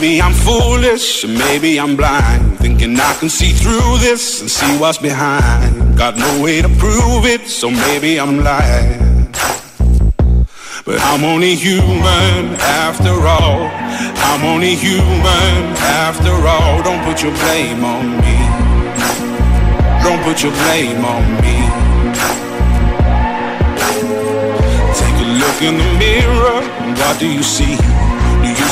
Maybe I'm foolish, maybe I'm blind. Thinking I can see through this and see what's behind. Got no way to prove it, so maybe I'm lying. But I'm only human after all. I'm only human after all. Don't put your blame on me. Don't put your blame on me. Take a look in the mirror. What do you see?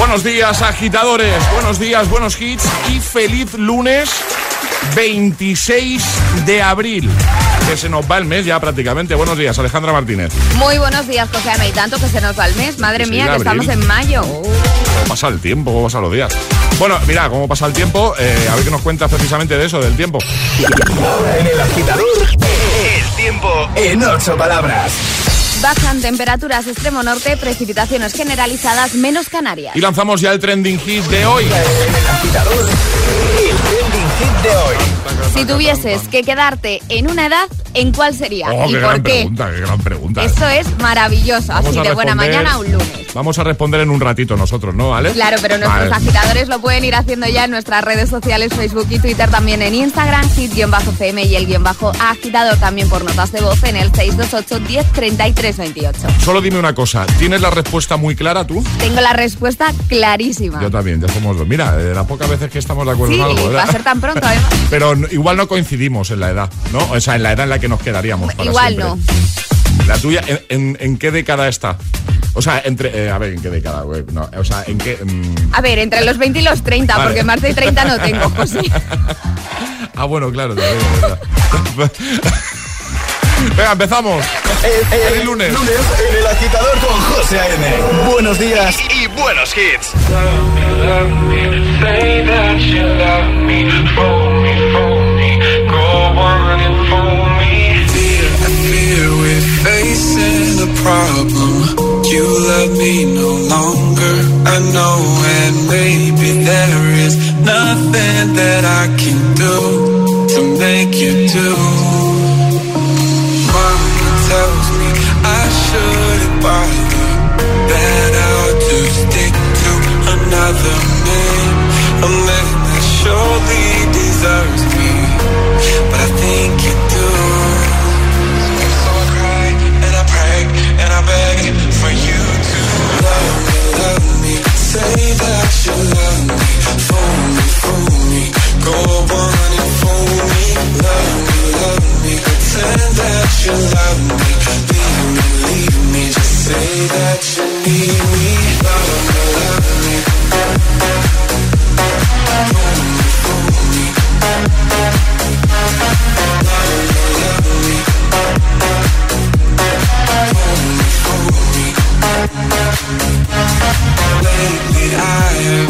Buenos días, agitadores. Buenos días, buenos hits y feliz lunes 26 de abril. Que se nos va el mes ya prácticamente. Buenos días, Alejandra Martínez. Muy buenos días, José Ana. Y tanto que se nos va el mes. Madre mía, que abril. estamos en mayo. ¿Cómo pasa el tiempo? ¿Cómo pasan los días? Bueno, mira, cómo pasa el tiempo. eh, a ver qué nos cuentas precisamente de eso, del tiempo. Ahora en el agitador, el tiempo en ocho palabras. Bajan temperaturas extremo norte, precipitaciones generalizadas, menos Canarias. Y lanzamos ya el trending hit de hoy. Hit de hoy. Si tuvieses que quedarte en una edad, ¿en cuál sería? Oh, ¿Y qué por gran qué? pregunta, qué gran pregunta. Eso es maravilloso. Vamos Así de buena mañana un lunes. Vamos a responder en un ratito nosotros, ¿no, ¿Vale? Claro, pero nuestros Vale. agitadores lo pueden ir haciendo ya en nuestras redes sociales, Facebook y Twitter, también en Instagram, hit-fm y el guion bajo agitador también por notas de voz en el 628 10 33 28. Solo dime una cosa, ¿tienes la respuesta muy clara tú? Tengo la respuesta clarísima. Yo también, ya somos dos. Mira, de las pocas veces que estamos de acuerdo Sí, en algo, va ¿verdad? a ser tan pronto además. Pero igual no coincidimos en la edad, ¿no? O sea, en la edad en la que nos quedaríamos para Igual siempre. no. La tuya, ¿en, en- en qué década está? O sea, entre... eh, a ver, ¿en qué década? güey? No, o sea, ¿en qué...? mm, A ver, entre los 20 y los 30, Vale. porque más de 30 no tengo, José. Ah, bueno, claro. Venga, empezamos. El, el, el, lunes. Lunes en el agitador con José A.M. Buenos días y buenos hits. You love me no longer, I know, and maybe there is nothing that I can do to make you do. Tells me I shouldn't bother. That I'll just stick to another man, a man that surely deserves me. But I think you do. So I cry and I pray and I beg for you to love me, love me. Say that you love me, fool me, fool me. Go on and fool me, love me, love me. Pretend that you love me, leave me, leave me. Just say that you need me, love me, love me. Love me, love me. Me. Lately I have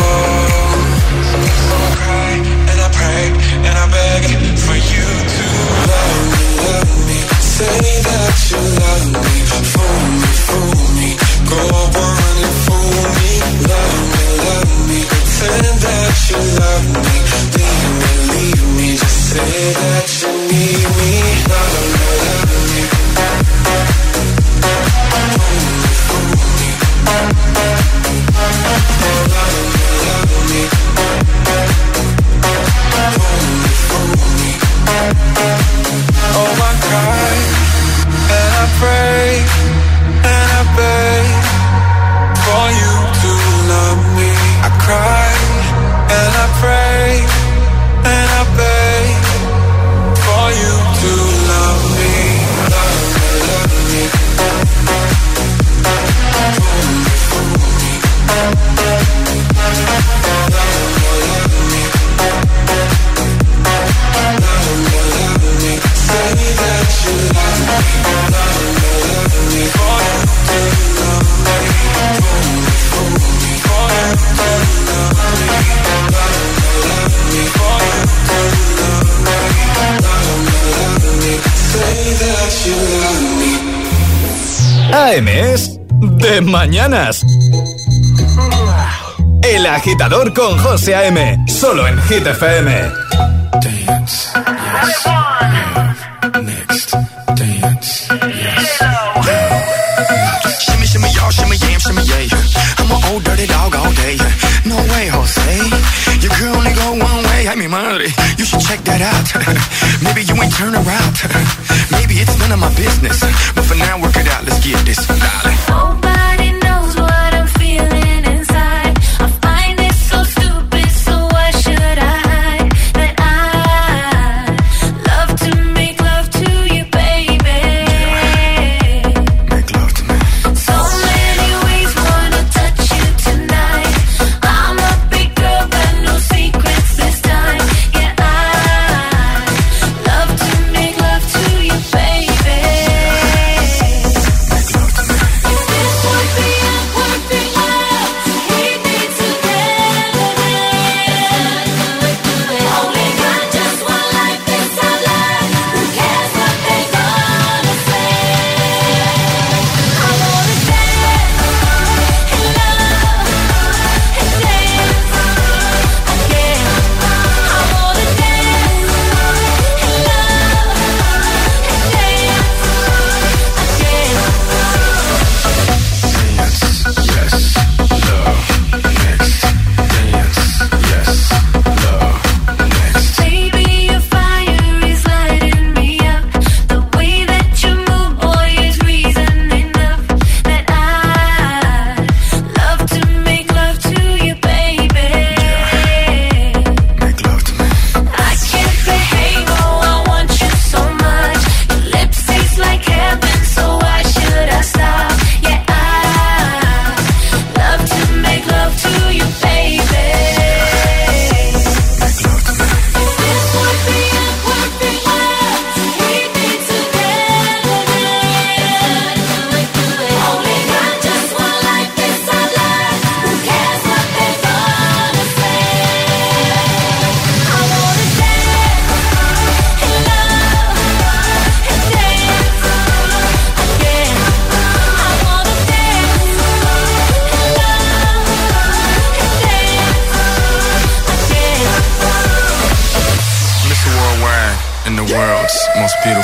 agitador con José A.M. Solo en Hit FM. Dance. Next, dance, yes. Shimmy, shimmy, y'all, shimmy, yam, shimmy, yeah. I'm an old dirty dog all day. No way, Jose. You could only go one way. I mean, madre, you should check that out. Maybe you ain't turn around. Maybe it's none of my business. But for now, work it out. Let's get this, darling.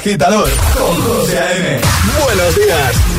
Agitador con José A.M. Buenos días.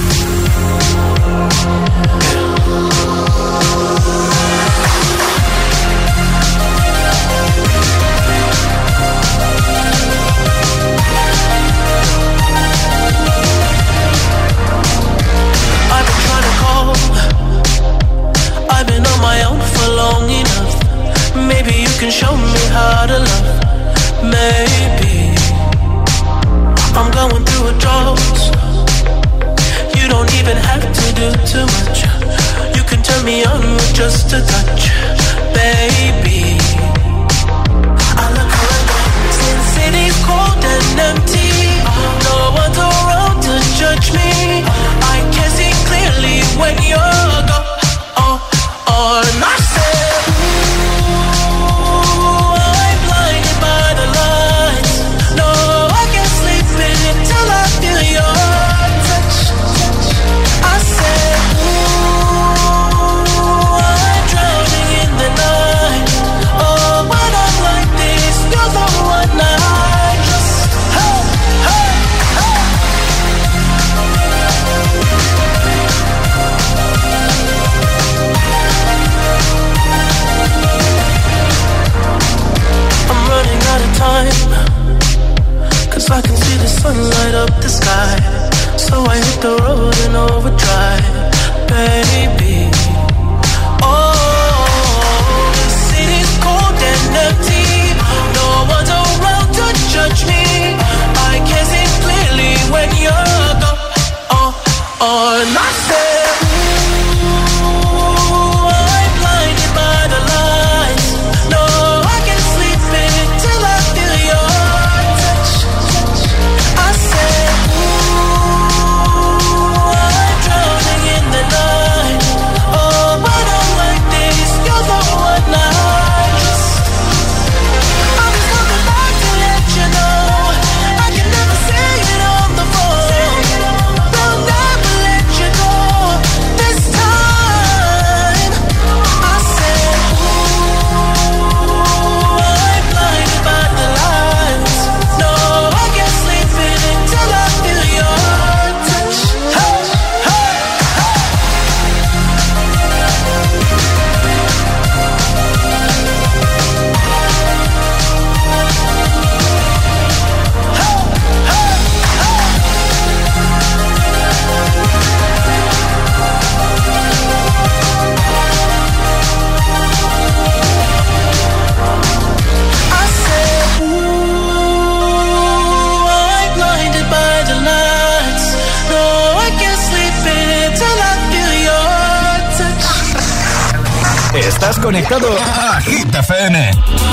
Conectado a Hit FM.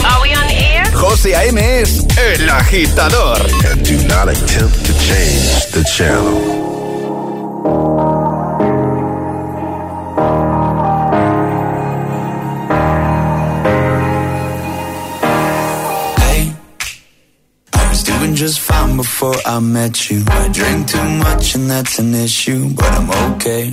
Are we on air? José A.M. es el agitador. And do not attempt to change the channel. Hey, I was doing just fine before I met you. I drink too much and that's an issue, but I'm okay.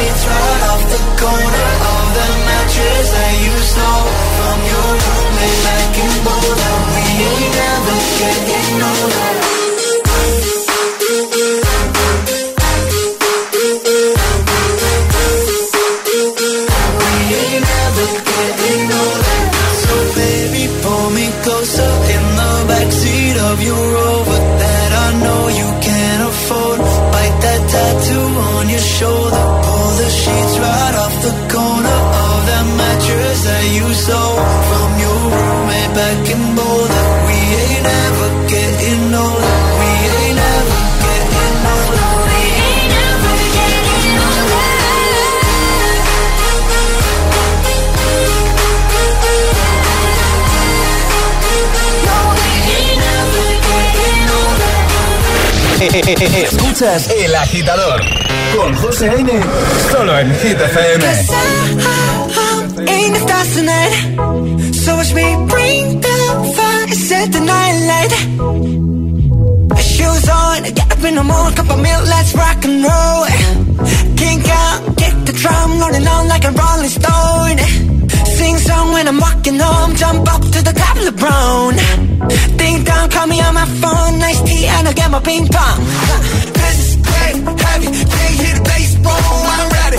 Pull right off the corner Escuchas El Agitador con José A.M. Solo en Hit FM. Get the drum, rolling on like a rolling stone. Song when I'm walking home, jump up to the top of the brown. Ding dong, call me on my phone, nice tea, and I'll get my ping pong. This is great, heavy, can't hear the bass, boom, I'm ready.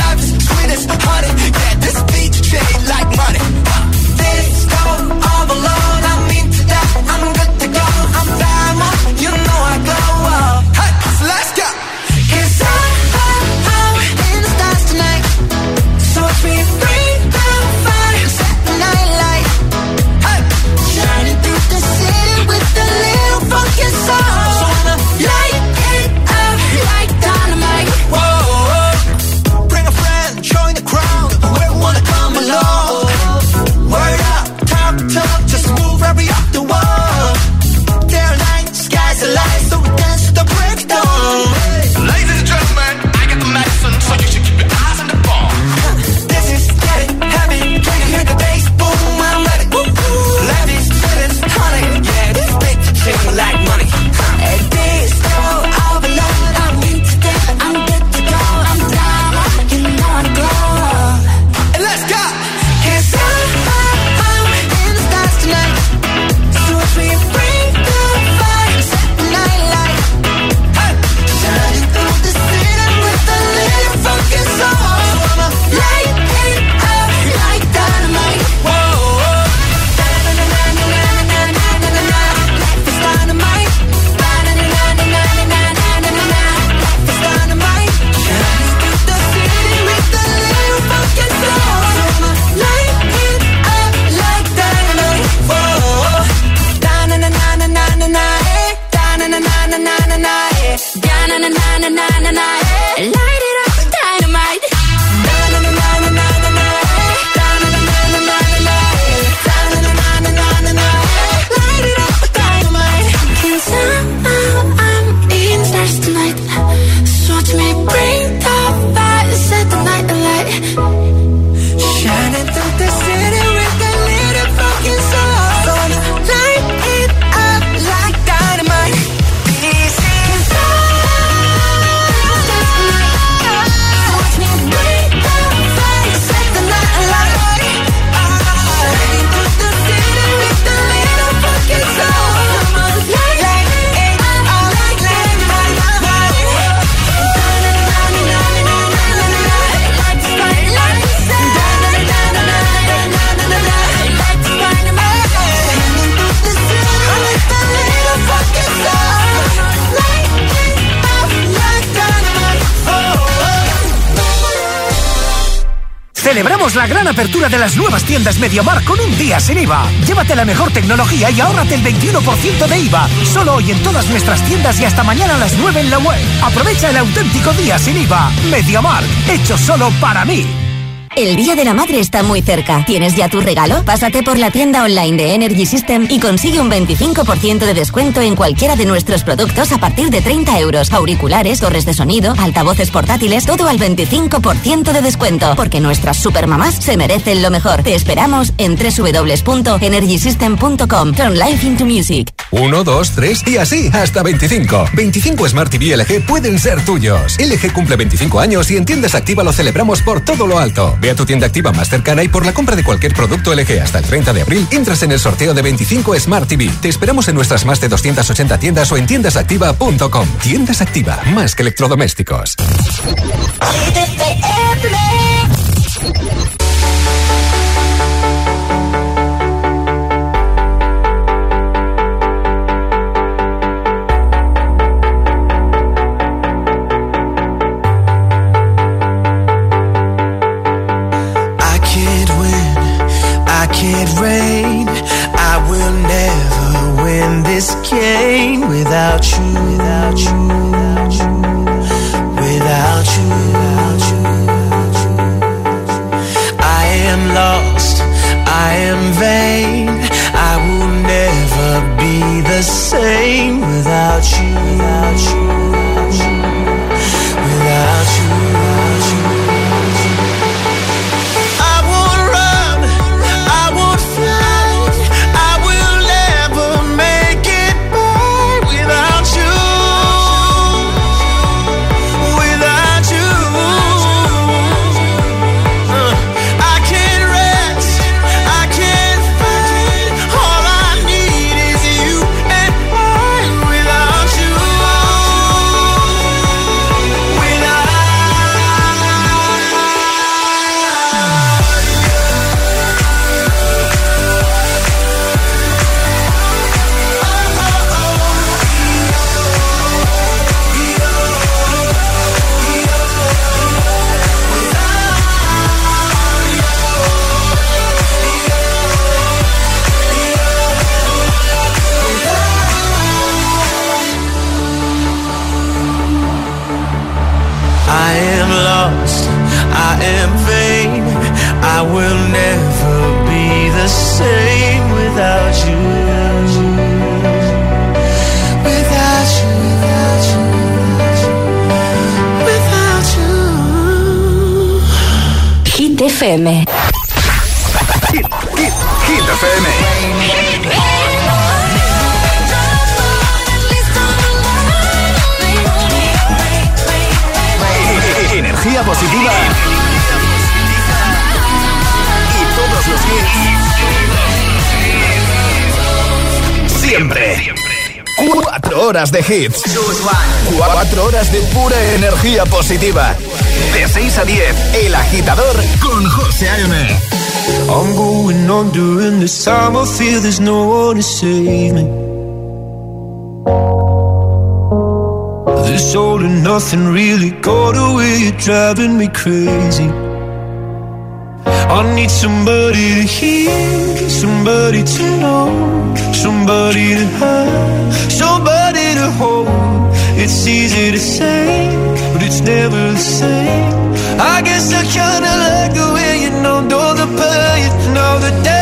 Life is sweet as honey, yeah, this beat shade like la gran apertura de las nuevas tiendas Mediamar con un día sin IVA. Llévate la mejor tecnología y ahórrate el 21% de IVA. Solo hoy en todas nuestras tiendas y hasta mañana a las 9 en la web. Aprovecha el auténtico día sin IVA. Mediamar, hecho solo para mí. El Día de la Madre está muy cerca. ¿Tienes ya tu regalo? Pásate por la tienda online de Energy System y consigue un 25% de descuento en cualquiera de nuestros productos a partir de 30 euros. Auriculares, torres de sonido, altavoces portátiles, todo al 25% de descuento. Porque nuestras supermamás se merecen lo mejor. Te esperamos en www.energysystem.com. Turn life into music. 1, 2, 3 y así hasta 25. 25 Smart TV LG pueden ser tuyos. LG cumple 25 años y en tiendas activa lo celebramos por todo lo alto. Ve a tu tienda activa más cercana y por la compra de cualquier producto LG hasta el 30 de abril entras en el sorteo de 25 Smart TV. Te esperamos en nuestras más de 280 tiendas o en tiendasactiva.com. Tiendas Activa, más que electrodomésticos. horas de hits. 4 horas de pura energía positiva. De 6 a 10, El Agitador con José A.M. I'm going on during this time I feel there's no one to save me This all and nothing really got away You're driving me crazy I need somebody to hear, somebody to know, somebody to have, somebody to hold. It's easy to say, but it's never the same. I guess I kinda like the way you know, know the pain, know the day.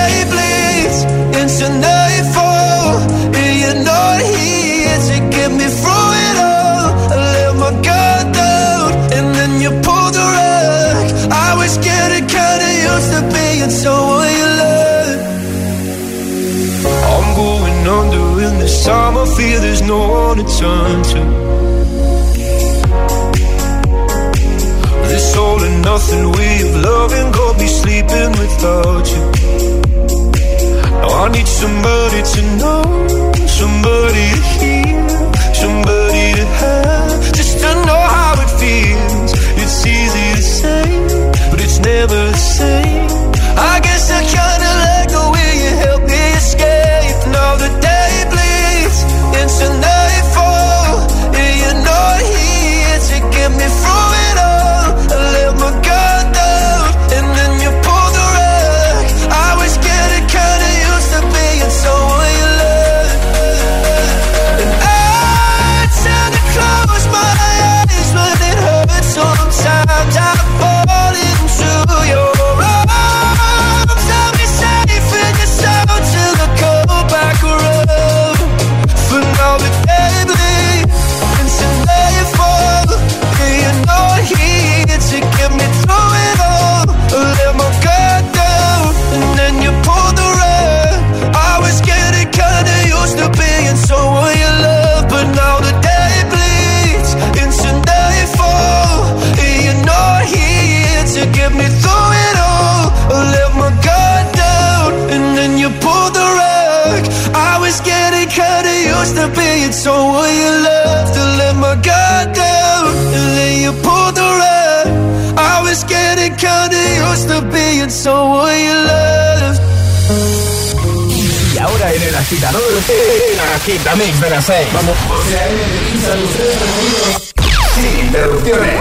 en el agitador, el agitamix de las 6. Vamos. Sin interrupciones.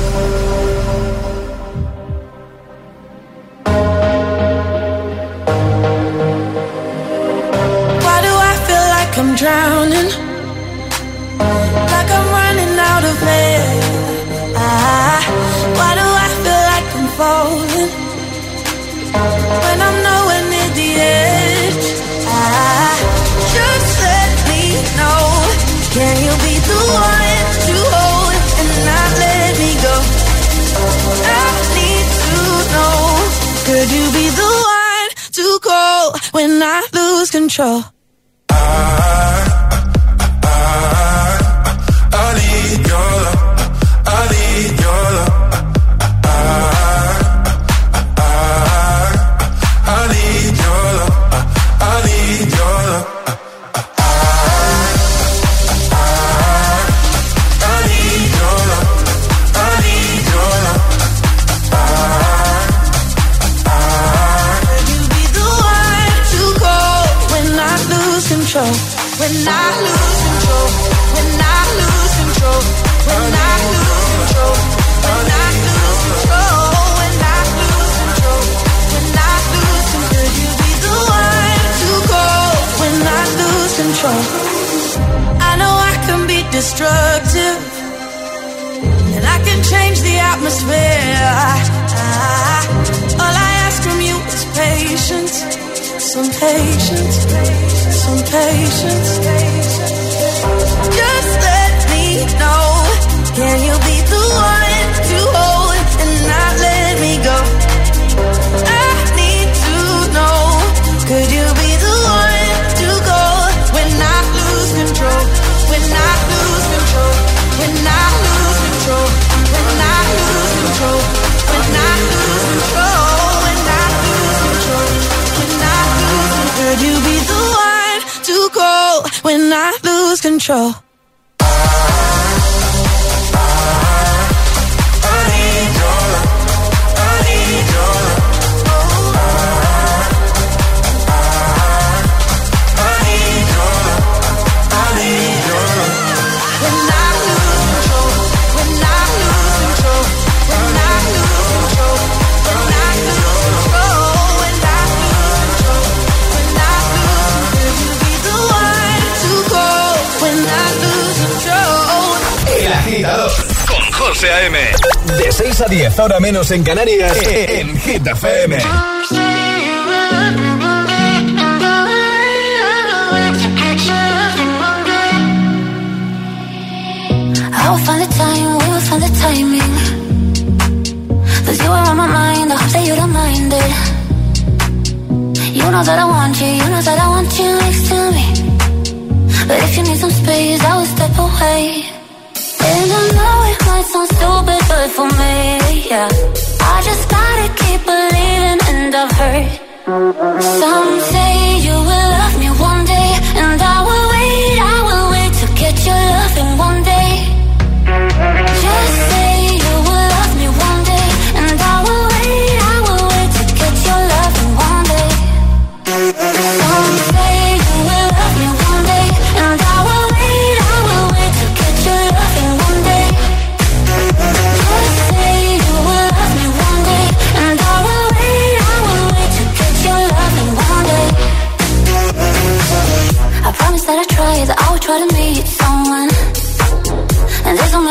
control. José A.M. De 6 a 10, ahora menos en Canarias, eh, eh, en Hit FM. Eh, I'll find the time, we'll find the timing. Cause you are on my mind, I hope that you don't mind it. You know that I want you, you know that I for me, yeah. I just gotta keep believing, and I've heard something.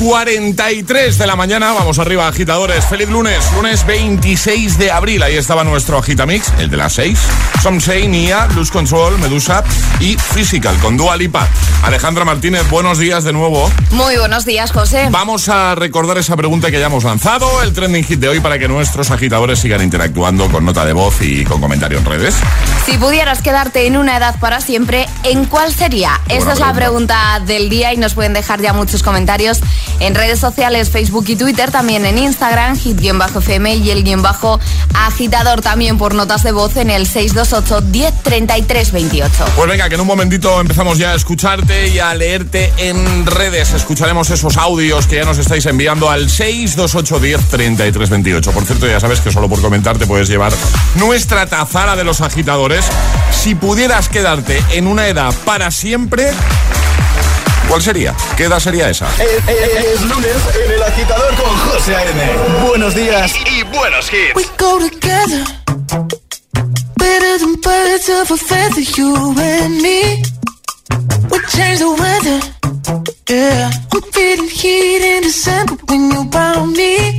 43 de la mañana, vamos arriba, agitadores. Feliz lunes, lunes 26 de abril. Ahí estaba nuestro agitamix, el de las 6. Somsei, Nia, Luz Control, Medusa y Physical con Dua Lipa. Alejandra Martínez, buenos días de nuevo. Muy buenos días, José. Vamos a recordar esa pregunta que ya hemos lanzado, el trending hit de hoy, para que nuestros agitadores sigan interactuando con nota de voz y con comentario en redes. Si pudieras quedarte en una edad para siempre, ¿en cuál sería? Esa es la pregunta del día y nos pueden dejar ya muchos comentarios en redes sociales, Facebook y Twitter, también en Instagram, hit-fm y el guion bajo agitador también por notas de voz en el 628 1033 28. Pues venga, que en un momentito empezamos ya a escucharte y a leerte en redes. Escucharemos esos audios que ya nos estáis enviando al 628 1033 28. Por cierto, ya sabes que solo por comentar te puedes llevar nuestra tazara de los agitadores. Si pudieras quedarte en una edad para siempre, ¿cuál sería? ¿Qué edad sería esa? Es, es- es lunes en el agitador con José A.M. Buenos días y buenos hits. We go together better than birds of a feather, you and me. We change the weather, yeah. I'm feeling heat in December when you're around me.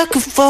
Sucker for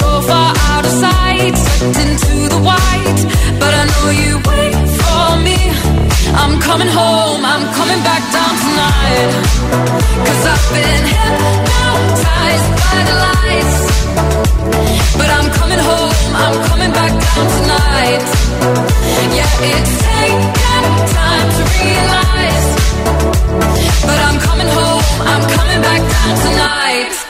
So far out of sight, sucked into the white, but I know you wait for me. I'm coming home, I'm coming back down tonight. Cause I've been hypnotized by the lights. But I'm coming home, I'm coming back down tonight. Yeah, it's taken time to realize. But I'm coming home, I'm coming back down tonight.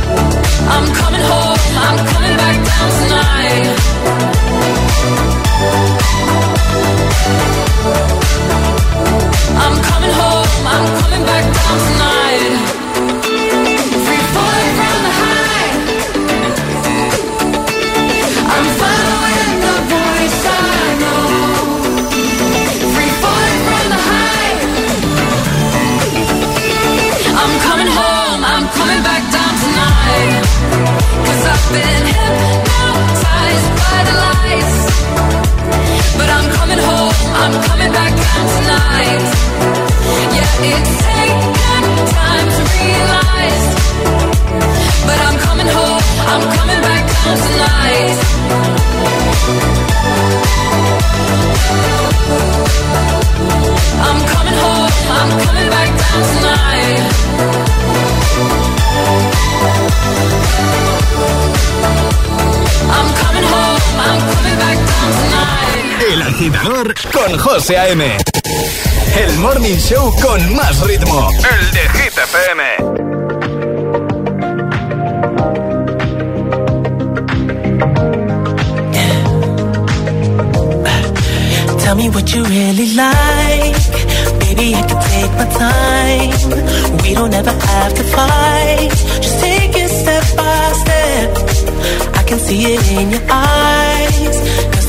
I'm coming home, I'm coming back down tonight. I'm coming home, I'm coming back down tonight. I'm coming back down tonight. Yeah, it's taken time to realize. But I'm coming home, I'm coming back down tonight. I'm coming home, I'm coming back down tonight. I'm coming home, I'm coming back down tonight. El agitador con José A.M. El morning show con más ritmo. El de Hit FM. Tell me what you really like. Baby, I can take my time. We don't ever have to fight. Just take it step by step. I can see it in your eyes.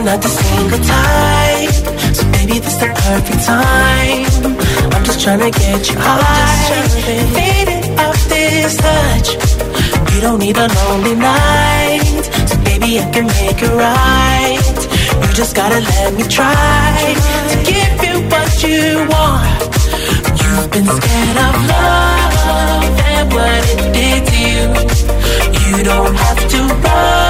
we're not the syncretized So maybe this the perfect time. I'm just trying to get you high. Fade it off this touch. You don't need a lonely night. So baby I can make it right. You just gotta let me try To give you what you want. You've been scared of love And what it did to you. You don't have to run.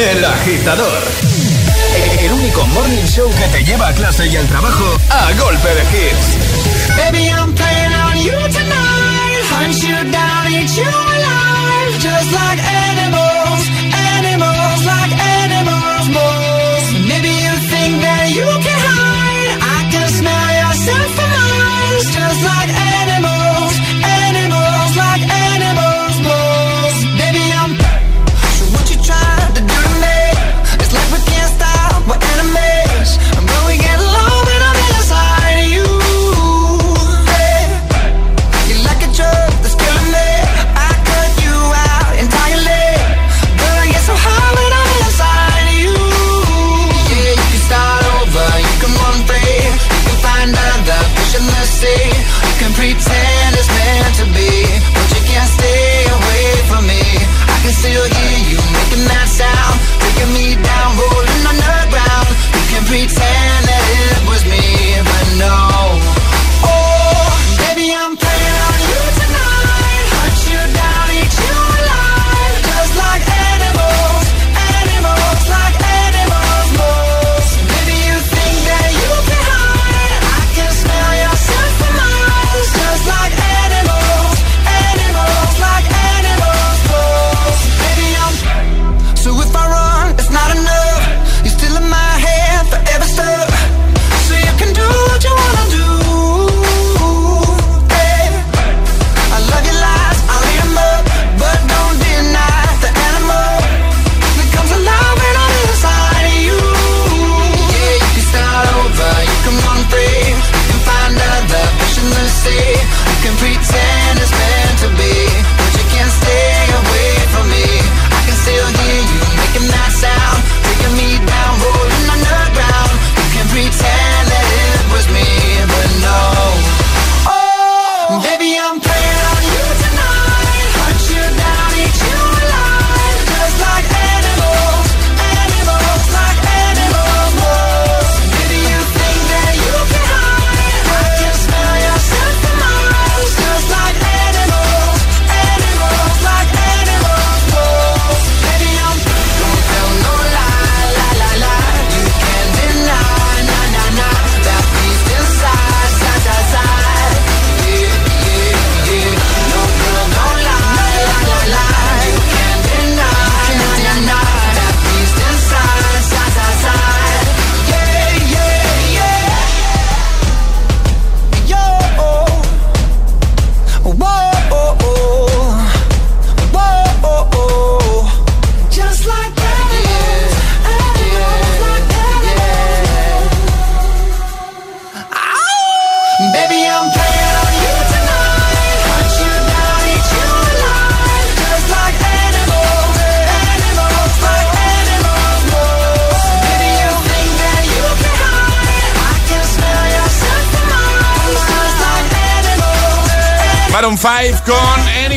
El agitador. El único morning show que te lleva a clase y al trabajo a golpe de hits. Baby, I'm playing on you tonight. Hunt you down, eat you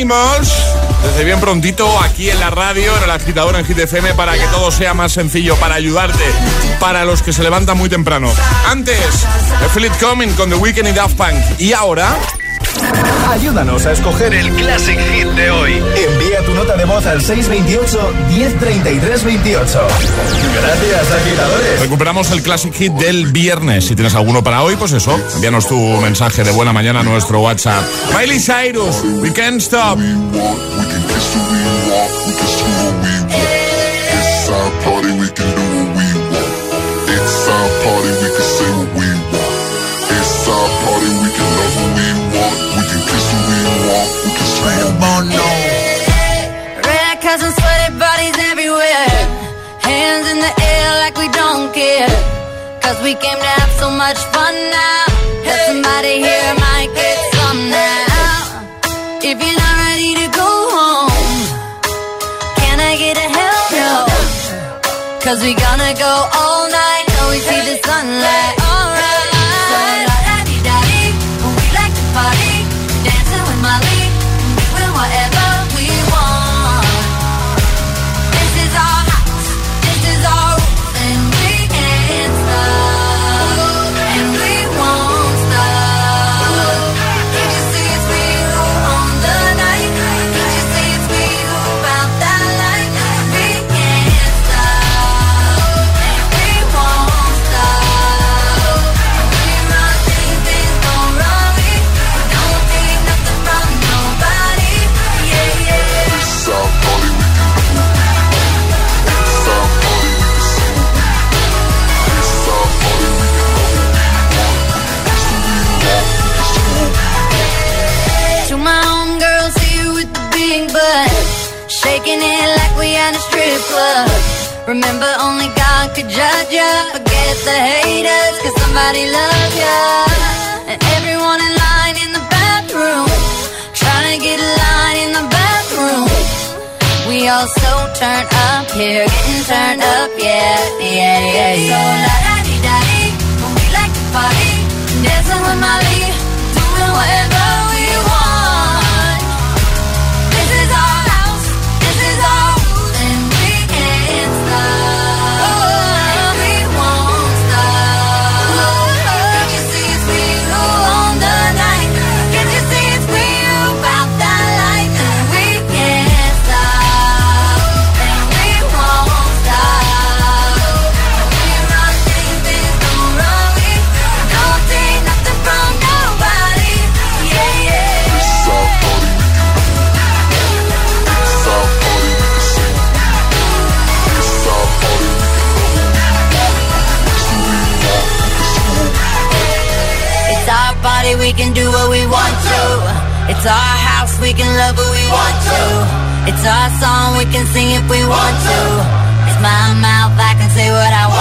Desde bien prontito aquí en la radio, en el agitador en Hit FM, para que todo sea más sencillo, para ayudarte, para los que se levantan muy temprano. Antes, The It Coming con The Weeknd y Daft Punk. Y ahora... Ayúdanos a escoger el Classic Hit de hoy. Nota de voz al 628-103328. Gracias, agitadores. Recuperamos el Classic Hit del viernes. Si tienes alguno para hoy, pues eso, envíanos tu mensaje de buena mañana a nuestro WhatsApp. Miley Cyrus, We Can't Stop. It's Cause we came to have so much fun now. That somebody here might get some now. If you're not ready to go home, can I get a hell no? Cause we gonna go all night till we see the sunlight. Alright. Could judge ya. Forget the haters, cause somebody loves ya. And everyone in line in the bathroom, trying to get a line in the bathroom. We all so turned up here, getting turned up, yeah, yeah, yeah, yeah. So la da dee da dee, we like to party, dancing with Molly, can do what we want to. It's our house, we can love who we want to. It's our song, we can sing if we want to. It's my mouth, I can say what I want.